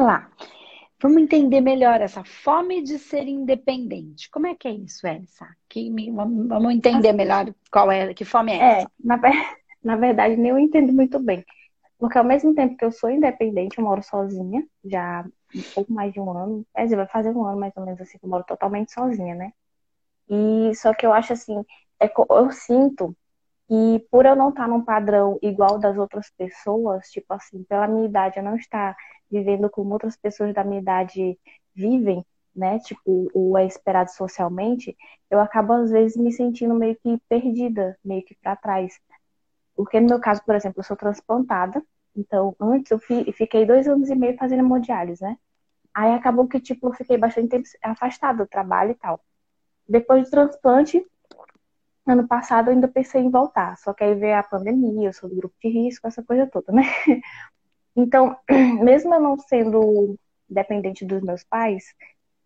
vamos lá. Vamos entender melhor essa fome de ser independente. Como é que é isso, Elsa? Que, vamos entender melhor qual é, que fome é, é essa. Na, na verdade, nem eu entendo muito bem. Porque ao mesmo tempo que eu sou independente, eu moro sozinha, já um pouco mais de um ano. Quer dizer, vai fazer um ano mais ou menos assim, que eu moro totalmente sozinha, né? E só que eu acho assim, é, eu sinto que por eu não estar num padrão igual das outras pessoas, tipo assim, pela minha idade, eu não estar vivendo como outras pessoas da minha idade vivem, né? Tipo, o é esperado socialmente, eu acabo às vezes me sentindo meio que perdida, meio que para trás. Porque no meu caso, por exemplo, eu sou transplantada, então antes eu fiquei dois anos e meio fazendo hemodiálise, né? Aí acabou que, tipo, eu fiquei bastante tempo afastada do trabalho e tal. Depois do transplante, ano passado eu ainda pensei em voltar, só que aí veio a pandemia, eu sou do grupo de risco, essa coisa toda, né? Então, mesmo eu não sendo dependente dos meus pais,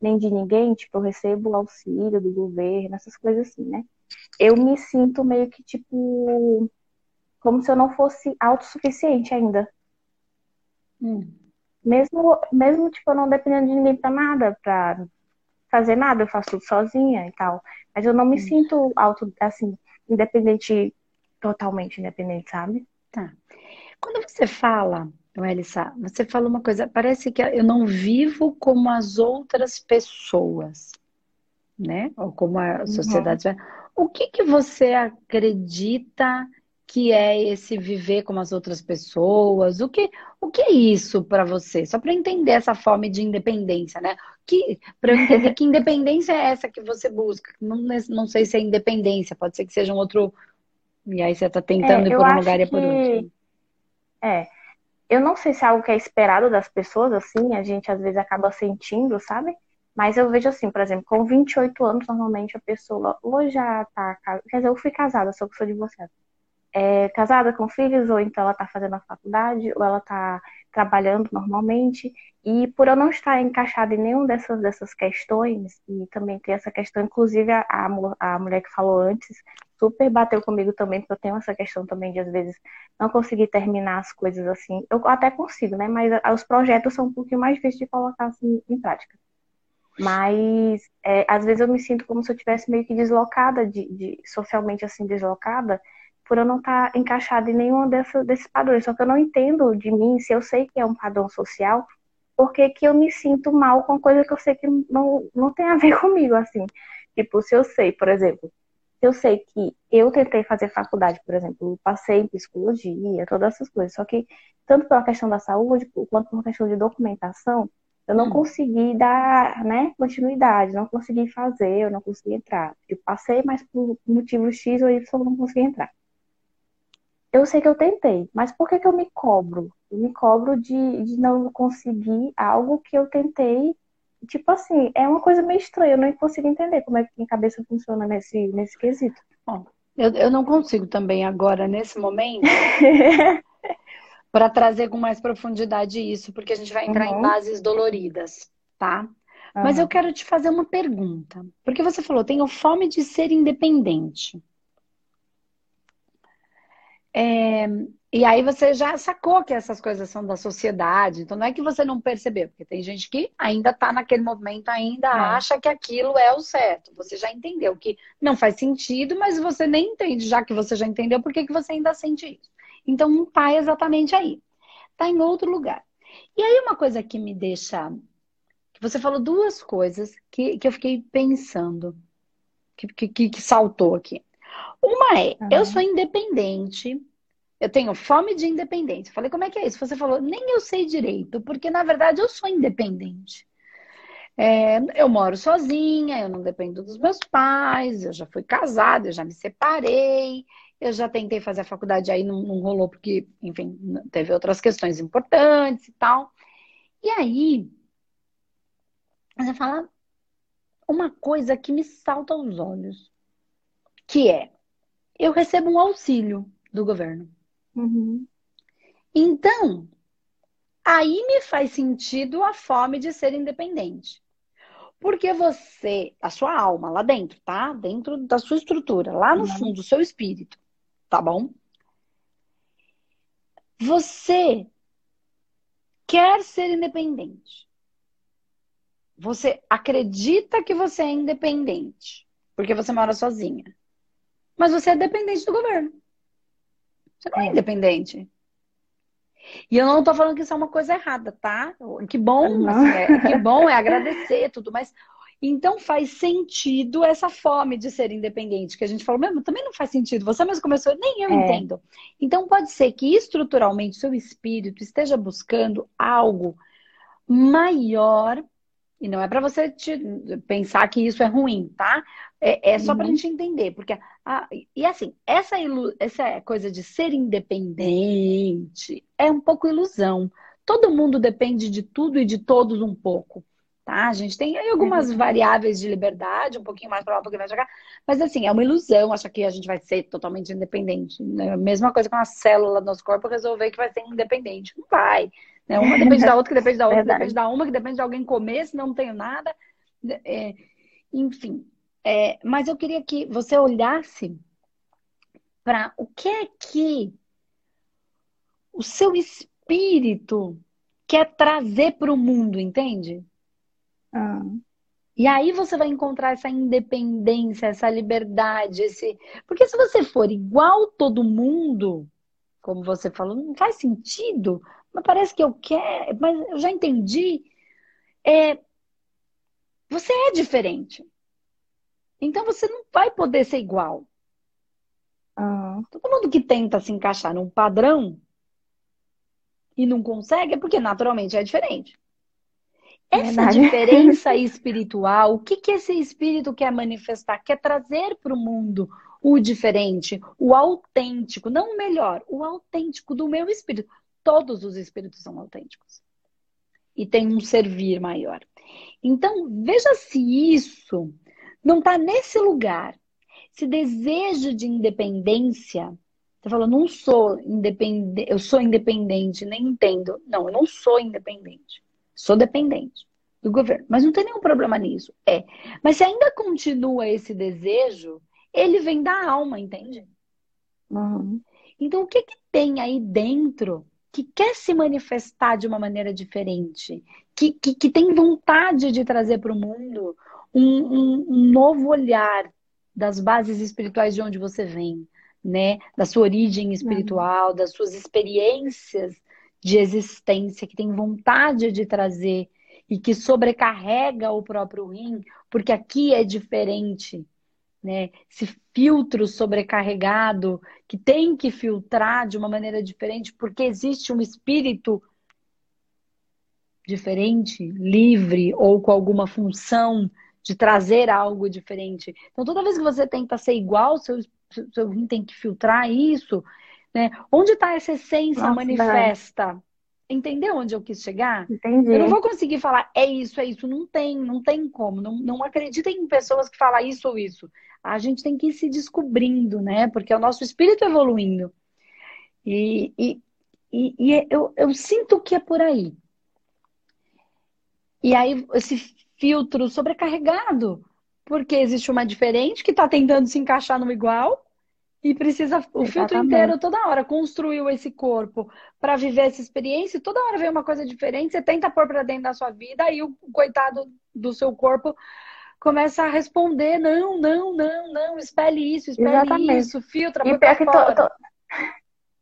nem de ninguém, tipo, eu recebo auxílio do governo, essas coisas assim, né? Eu me sinto meio que, tipo, como se eu não fosse autossuficiente ainda. Hum. Mesmo, mesmo, tipo, eu não dependendo de ninguém pra nada, pra fazer nada, eu faço tudo sozinha e tal. Mas eu não me sinto auto, assim, independente, totalmente independente, sabe? Tá. Quando você fala Elissa, você falou uma coisa, parece que eu não vivo como as outras pessoas, né? Ou como a uhum. sociedade. Uhum. O que, que você acredita que é esse viver como as outras pessoas? O que, o que é isso para você? Só para entender essa fome de independência, né? Que, para entender que independência é essa que você busca. Não, não sei se é independência, pode ser que seja um outro. E aí você está tentando é, ir por um lugar que... e por outro. É, eu não sei se é algo que é esperado das pessoas, assim, a gente às vezes acaba sentindo, sabe? Mas eu vejo assim, por exemplo, com 28 anos, normalmente a pessoa ou já tá. Quer dizer, eu fui casada, só que sou divorciada. É, casada com filhos, ou então ela tá fazendo a faculdade, ou ela tá trabalhando normalmente. E por eu não estar encaixada em nenhuma dessas, dessas questões, e também ter essa questão, inclusive a, a mulher que falou antes, super bateu comigo também, porque eu tenho essa questão também de, às vezes, não conseguir terminar as coisas assim. Eu até consigo, né? Mas os projetos são um pouquinho mais difíceis de colocar assim, em prática. Mas, é, às vezes, eu me sinto como se eu tivesse meio que deslocada, de, de socialmente assim, deslocada, por eu não estar tá encaixada em nenhum dessa, desses padrões. Só que eu não entendo de mim, se eu sei que é um padrão social, por que, eu me sinto mal com coisa que eu sei que não, não tem a ver comigo, assim. Tipo, se eu sei, por exemplo, eu sei que eu tentei fazer faculdade, por exemplo, passei em psicologia, todas essas coisas, só que tanto pela questão da saúde quanto pela questão de documentação, eu não hum. consegui dar né, continuidade, não consegui fazer, eu não consegui entrar. Eu passei, mas por motivo X ou Y eu não consegui entrar. Eu sei que eu tentei, mas por que, que eu me cobro? Eu me cobro de, de não conseguir algo que eu tentei tipo assim, é uma coisa meio estranha, eu não consigo entender como é que minha cabeça funciona nesse, nesse quesito. Bom, eu, eu não consigo também agora, nesse momento, para trazer com mais profundidade isso, porque a gente vai entrar uhum. em bases doloridas, tá? Uhum. Mas eu quero te fazer uma pergunta. Porque você falou, tenho fome de ser independente. É, e aí você já sacou que essas coisas são da sociedade. Então não é que você não percebeu, porque tem gente que ainda está naquele momento, ainda é. acha que aquilo é o certo. Você já entendeu que não faz sentido, mas você nem entende, já que você já entendeu, por que, que você ainda sente isso? Então não está exatamente aí. Está em outro lugar. E aí uma coisa que me deixa. Você falou duas coisas que, que eu fiquei pensando, que, que, que saltou aqui. Uma é, uhum. eu sou independente, eu tenho fome de independência. falei, como é que é isso? Você falou, nem eu sei direito, porque na verdade eu sou independente. É, eu moro sozinha, eu não dependo dos meus pais, eu já fui casada, eu já me separei, eu já tentei fazer a faculdade, aí não, não rolou porque, enfim, teve outras questões importantes e tal. E aí, você fala uma coisa que me salta aos olhos, que é, eu recebo um auxílio do governo. Uhum. Então, aí me faz sentido a fome de ser independente. Porque você, a sua alma lá dentro, tá? Dentro da sua estrutura, lá no uhum. fundo do seu espírito, tá bom? Você quer ser independente. Você acredita que você é independente, porque você mora sozinha. Mas você é dependente do governo. Você não é, independente. E eu não estou falando que isso é uma coisa errada, tá? Que bom, assim, é, que bom é agradecer tudo, mas então faz sentido essa fome de ser independente, que a gente falou, mesmo, também não faz sentido. Você mesmo começou, nem eu é. entendo. Então pode ser que estruturalmente seu espírito esteja buscando algo maior, e não é para você te, pensar que isso é ruim, tá? É, é só uhum. para a gente entender, porque e assim essa essa coisa de ser independente é um pouco ilusão. Todo mundo depende de tudo e de todos um pouco tá? A gente tem algumas é variáveis de liberdade, um pouquinho mais para lá, um pouquinho mais para cá, mas assim, é uma ilusão achar que a gente vai ser totalmente independente. Né? Mesma coisa com a célula do nosso corpo resolver que vai ser independente. Não vai. Né? Uma depende da outra, que depende da outra, que depende da uma, que depende de alguém comer, senão não tenho nada. É, enfim. É, mas eu queria que você olhasse para o que é que o seu espírito quer trazer para o mundo, entende? Ah. E aí você vai encontrar essa independência, essa liberdade, esse. Porque se você for igual todo mundo, como você falou, não faz sentido. Mas parece que eu quero, mas eu já entendi. É... Você é diferente. Então você não vai poder ser igual. Ah. Todo mundo que tenta se encaixar num padrão e não consegue é porque naturalmente é diferente. Essa Verdade. diferença espiritual, o que, que esse espírito quer manifestar? Quer trazer para o mundo o diferente, o autêntico, não o melhor, o autêntico do meu espírito. Todos os espíritos são autênticos. E tem um servir maior. Então, veja se isso não está nesse lugar. Esse desejo de independência. Você falou, não sou independente, eu sou independente, nem entendo. Não, eu não sou independente. Sou dependente do governo. Mas não tem nenhum problema nisso. É. Mas se ainda continua esse desejo, ele vem da alma, entende? Uhum. Então, o que, que tem aí dentro que quer se manifestar de uma maneira diferente? Que, que, que tem vontade de trazer para o mundo um, um, novo olhar das bases espirituais de onde você vem, né? Da sua origem espiritual, das suas experiências de existência, que tem vontade de trazer e que sobrecarrega o próprio rim, porque aqui é diferente, né? Esse filtro sobrecarregado que tem que filtrar de uma maneira diferente, porque existe um espírito diferente, livre ou com alguma função de trazer algo diferente. Então, toda vez que você tenta ser igual, seu, seu rim tem que filtrar isso né? Onde está essa essência Nossa, manifesta? Entendeu onde eu quis chegar? Entendi. Eu não vou conseguir falar é isso, é isso. Não tem, não tem como. Não, não acreditem em pessoas que falam isso ou isso. A gente tem que ir se descobrindo, né? Porque é o nosso espírito evoluindo. E, e, e, e eu, eu sinto que é por aí. E aí, esse filtro sobrecarregado, porque existe uma diferente que está tentando se encaixar no igual, e precisa o Exatamente. filtro inteiro toda hora construiu esse corpo para viver essa experiência e toda hora vem uma coisa diferente, você tenta pôr para dentro da sua vida e o coitado do seu corpo começa a responder não, não, não, não, espelhe isso, espelhe Exatamente. isso, filtra, e pior que to, to,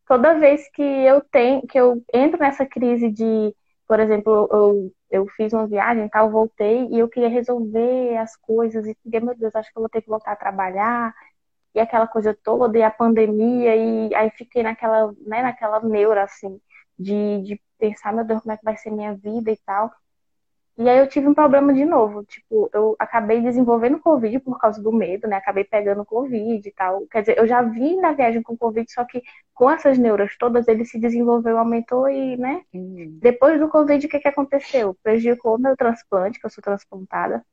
toda vez que eu tenho, que eu entro nessa crise de, por exemplo, eu, eu fiz uma viagem, tal, voltei e eu queria resolver as coisas e meu Deus, acho que eu vou ter que voltar a trabalhar e aquela coisa toda, e a pandemia, e aí fiquei naquela, né, naquela neura, assim, de, de pensar, meu Deus, como é que vai ser minha vida e tal. E aí eu tive um problema de novo, tipo, eu acabei desenvolvendo Covid por causa do medo, né? Acabei pegando Covid e tal. Quer dizer, eu já vim na viagem com Covid, só que com essas neuras todas, ele se desenvolveu, aumentou e, né? Uhum. Depois do Covid, o que, que aconteceu? Prejudicou meu transplante, que eu sou transplantada.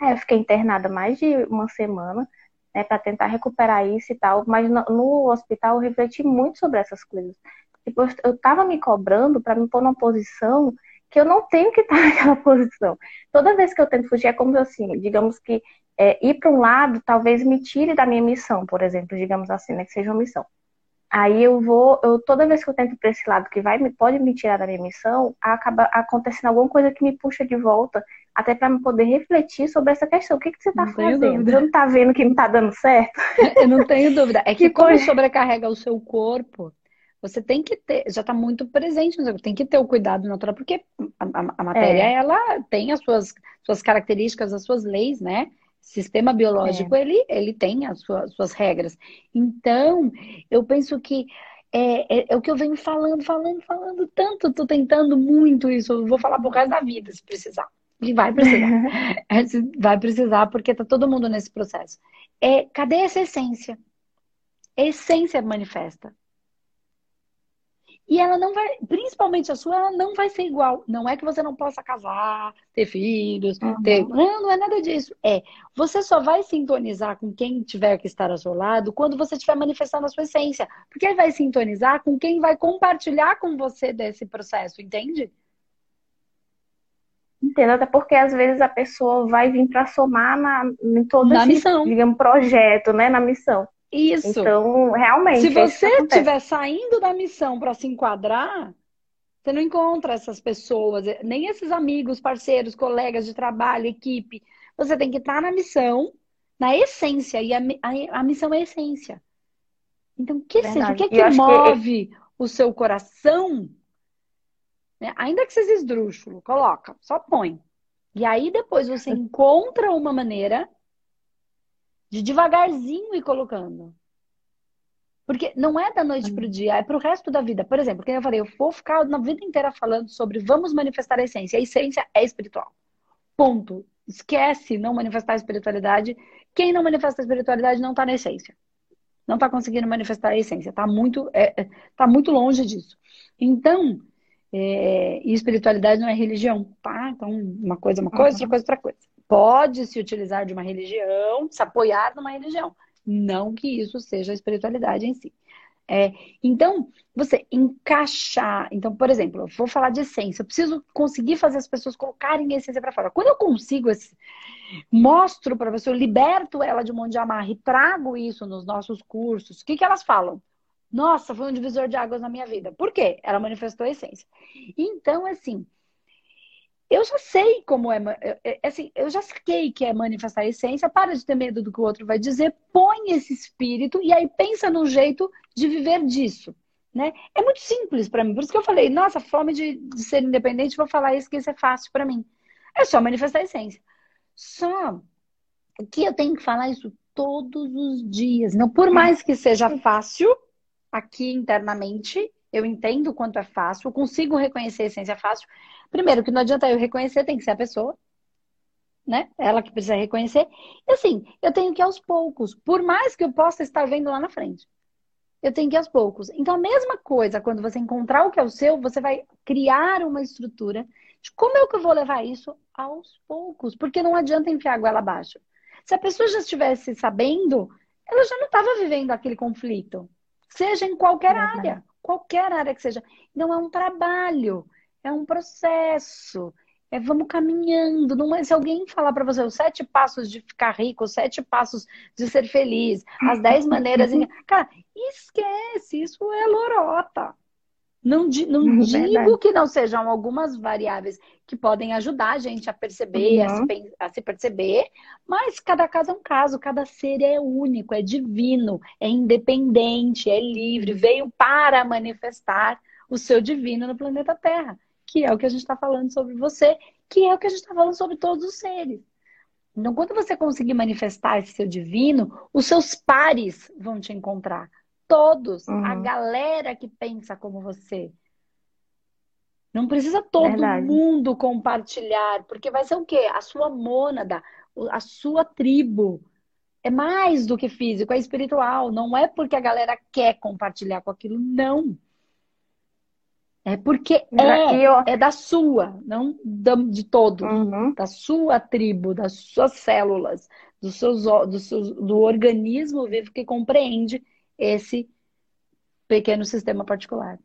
Aí eu fiquei internada mais de uma semana né, para tentar recuperar isso e tal. Mas no, hospital eu refleti muito sobre essas coisas. Tipo, eu estava me cobrando para me pôr numa posição que eu não tenho que estar naquela posição. Toda vez que eu tento fugir, é como assim, digamos que é, ir para um lado talvez me tire da minha missão, por exemplo, digamos assim, né, que seja uma missão. Aí eu vou, eu toda vez que eu tento para esse lado que vai me pode me tirar da minha missão, acaba acontecendo alguma coisa que me puxa de volta, até para me poder refletir sobre essa questão. O que que você está fazendo? Você não está vendo que não está dando certo? Eu não tenho dúvida. É que, que como sobrecarrega o seu corpo, você tem que ter, já está muito presente, tem que ter o cuidado natural, porque a, a, a matéria, é. ela tem as suas, suas características, as suas leis, né? sistema biológico, é. ele, ele tem as suas, suas regras. Então, eu penso que é, é, é, o que eu venho falando, falando, falando tanto, tô tentando muito isso, eu vou falar por resto da vida, se precisar. E vai precisar. É, vai precisar, porque tá todo mundo nesse processo. É, cadê essa essência? A essência manifesta. E ela não vai, principalmente a sua, ela não vai ser igual. Não é que você não possa casar, ter filhos, uhum. ter. Não, não é nada disso. É, você só vai sintonizar com quem tiver que estar ao seu lado quando você estiver manifestando a sua essência. Porque vai sintonizar com quem vai compartilhar com você desse processo, entende? Entendo, até porque às vezes a pessoa vai vir para somar na, em todo na esse, missão. digamos, projeto, né? Na missão. Isso. Então, realmente. Se é você estiver saindo da missão para se enquadrar, você não encontra essas pessoas, nem esses amigos, parceiros, colegas de trabalho, equipe. Você tem que estar na missão, na essência, e a, a, a missão é a essência. Então, que seja, o que é que move que... o seu coração? Né? Ainda que seja esdrúxulo, coloca, só põe. E aí depois você encontra uma maneira de devagarzinho ir colocando. Porque não é da noite para o dia, é para o resto da vida. Por exemplo, como eu falei, eu vou ficar na vida inteira falando sobre vamos manifestar a essência. A essência é espiritual. Ponto. Esquece não manifestar a espiritualidade. Quem não manifesta a espiritualidade não está na essência. Não está conseguindo manifestar a essência. Está muito, é, é, tá muito longe disso. Então, é, e espiritualidade não é religião, tá? Então, uma coisa é uma coisa, outra coisa é outra coisa pode se utilizar de uma religião, se apoiar numa religião. Não que isso seja a espiritualidade em si. É, então, você encaixar. Então, por exemplo, eu vou falar de essência. Eu preciso conseguir fazer as pessoas colocarem a essência para fora. Quando eu consigo, esse, mostro para você, eu liberto ela de um monte de amarre e trago isso nos nossos cursos, o que, que elas falam? Nossa, foi um divisor de águas na minha vida. Por quê? Ela manifestou a essência. Então, assim, eu já sei como é, assim, eu já saquei que é manifestar a essência, para de ter medo do que o outro vai dizer, põe esse espírito e aí pensa no jeito de viver disso, né? É muito simples para mim, por isso que eu falei, nossa, fome de, de ser independente, vou falar isso que isso é fácil para mim. É só manifestar a essência. Só que eu tenho que falar isso todos os dias. Não, por mais que seja fácil aqui internamente, eu entendo o quanto é fácil, eu consigo reconhecer a essência fácil, Primeiro, que não adianta eu reconhecer, tem que ser a pessoa, né? Ela que precisa reconhecer. E assim, eu tenho que ir aos poucos, por mais que eu possa estar vendo lá na frente. Eu tenho que ir aos poucos. Então, a mesma coisa, quando você encontrar o que é o seu, você vai criar uma estrutura de como é que eu vou levar isso aos poucos. Porque não adianta enfiar a goela abaixo. Se a pessoa já estivesse sabendo, ela já não estava vivendo aquele conflito. Seja em qualquer área. Qualquer área que seja. Não é um trabalho é um processo. É, vamos caminhando. Não é, se alguém falar para você os sete passos de ficar rico, os sete passos de ser feliz, as dez maneiras. Cara, esquece, isso é lorota. Não, não digo que não sejam algumas variáveis que podem ajudar a gente a perceber, uhum. a, se, a, se, perceber, mas cada caso é um caso, cada ser é único, é divino, é independente, é livre, veio para manifestar o seu divino no planeta Terra que é o que a gente está falando sobre você, que é o que a gente está falando sobre todos os seres. Então, quando você conseguir manifestar esse seu divino, os seus pares vão te encontrar. Todos, uhum. a galera que pensa como você. Não precisa todo Verdade. mundo compartilhar, porque vai ser o quê? A sua mônada, a sua tribo. É mais do que físico, é espiritual. Não é porque a galera quer compartilhar com aquilo, não. É porque é, eu... é da sua, não de todos, uhum. da sua tribo, das suas células, dos seus, do, seus, do organismo vivo que compreende esse pequeno sistema particular.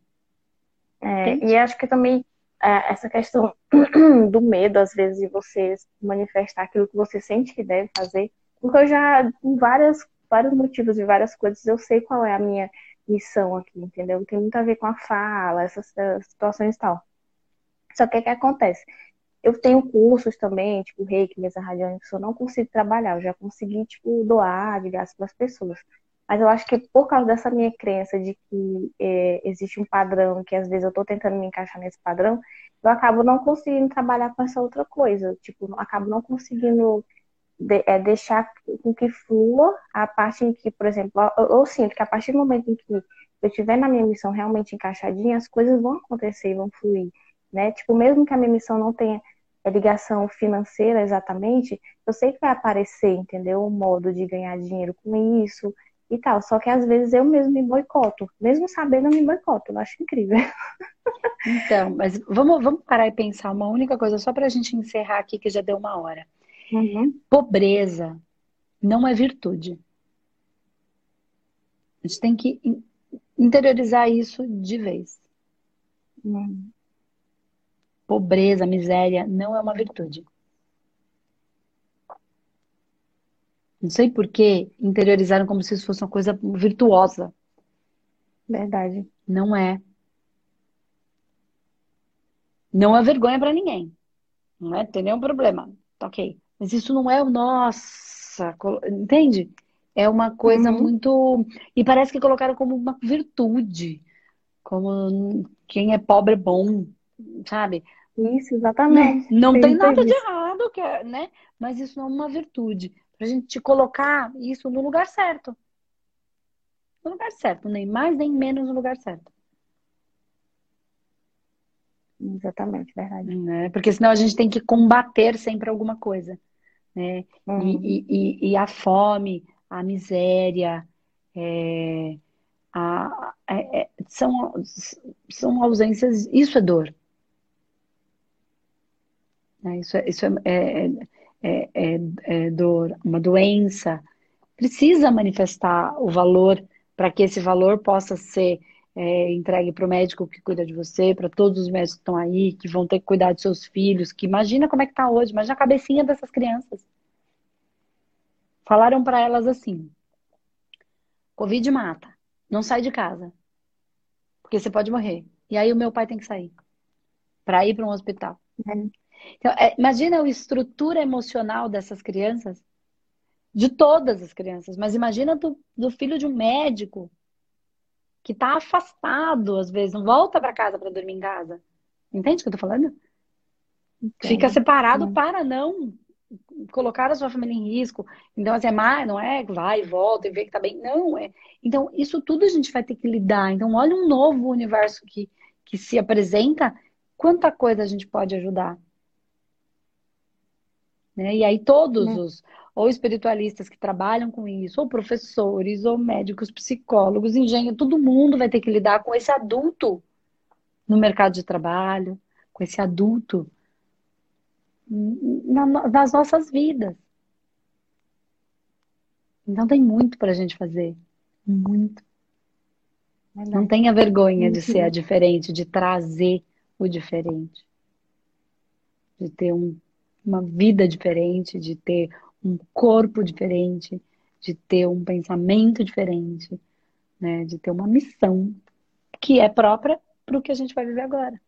É, e acho que também é, essa questão do medo, às vezes, de você manifestar aquilo que você sente que deve fazer, porque eu já, com várias, vários motivos e várias coisas, eu sei qual é a minha missão aqui, entendeu? Tem muito a ver com a fala, essas, essas situações e tal. Só que o que acontece? Eu tenho cursos também, tipo, reiki, mesa que eu não consigo trabalhar, eu já consegui, tipo, doar de gasto para as pessoas. Mas eu acho que por causa dessa minha crença de que é, existe um padrão, que às vezes eu estou tentando me encaixar nesse padrão, eu acabo não conseguindo trabalhar com essa outra coisa. Tipo, acabo não conseguindo de, é, deixar com que flua a parte em que, por exemplo, eu, eu, sinto que a partir do momento em que eu estiver na minha missão realmente encaixadinha, as coisas vão acontecer, vão fluir, né? Tipo, mesmo que a minha missão não tenha é, ligação financeira exatamente, eu sei que vai aparecer, entendeu? Um modo de ganhar dinheiro com isso e tal. Só que às vezes eu mesmo me boicoto, mesmo sabendo eu me boicoto, eu acho incrível. Então, mas vamos, vamos parar e pensar uma única coisa, só para a gente encerrar aqui, que já deu uma hora. Uhum. Pobreza não é virtude. A gente tem que interiorizar isso de vez. Uhum. Pobreza, miséria não é uma virtude. Não sei por que interiorizaram como se isso fosse uma coisa virtuosa. Verdade. Não é. Não é vergonha para ninguém. Não é? Tem nenhum problema. Tá ok. Mas isso não é o nossa, entende? É uma coisa uhum. muito. E parece que colocaram como uma virtude. Como quem é pobre é bom, sabe? Isso, exatamente. Não, não tem nada de errado, é, né? Mas isso não é uma virtude. Pra gente colocar isso no lugar certo. No lugar certo, nem mais nem menos no lugar certo. Exatamente, verdade. Né? Porque senão a gente tem que combater sempre alguma coisa né? Uhum. E, e, e, a fome, a miséria, é, a, é, é, são, são ausências, isso é dor. Né? Isso, é, isso é, é, é, é dor, uma doença. Precisa manifestar o valor para que esse valor possa ser é, entregue para o médico que cuida de você, para todos os médicos que estão aí, que vão ter que cuidar dos seus filhos, que imagina como é que está hoje, imagina a cabecinha dessas crianças. Falaram para elas assim: Covid mata, não sai de casa, porque você pode morrer. E aí o meu pai tem que sair para ir para um hospital. É. Então, é, imagina a estrutura emocional dessas crianças, de todas as crianças, mas imagina do, do filho de um médico que está afastado, às vezes, não volta para casa para dormir em casa. Entende o que eu tô falando? Entendo. Fica separado é. para não colocar a sua família em risco. Então, assim, é mais, não é vai e volta e vê que tá bem. Não, é. Então, isso tudo a gente vai ter que lidar. Então, olha um novo universo que, que se apresenta, quanta coisa a gente pode ajudar. Né? E aí todos né? os ou espiritualistas que trabalham com isso, ou professores, ou médicos, psicólogos, engenheiros, todo mundo vai ter que lidar com esse adulto no mercado de trabalho, com esse adulto na, nas nossas vidas. Então tem muito para a gente fazer, muito. Não tenha vergonha de ser a diferente, de trazer o diferente, de ter um uma vida diferente, de ter um corpo diferente, de ter um pensamento diferente, né? De ter uma missão que é própria para o que a gente vai viver agora.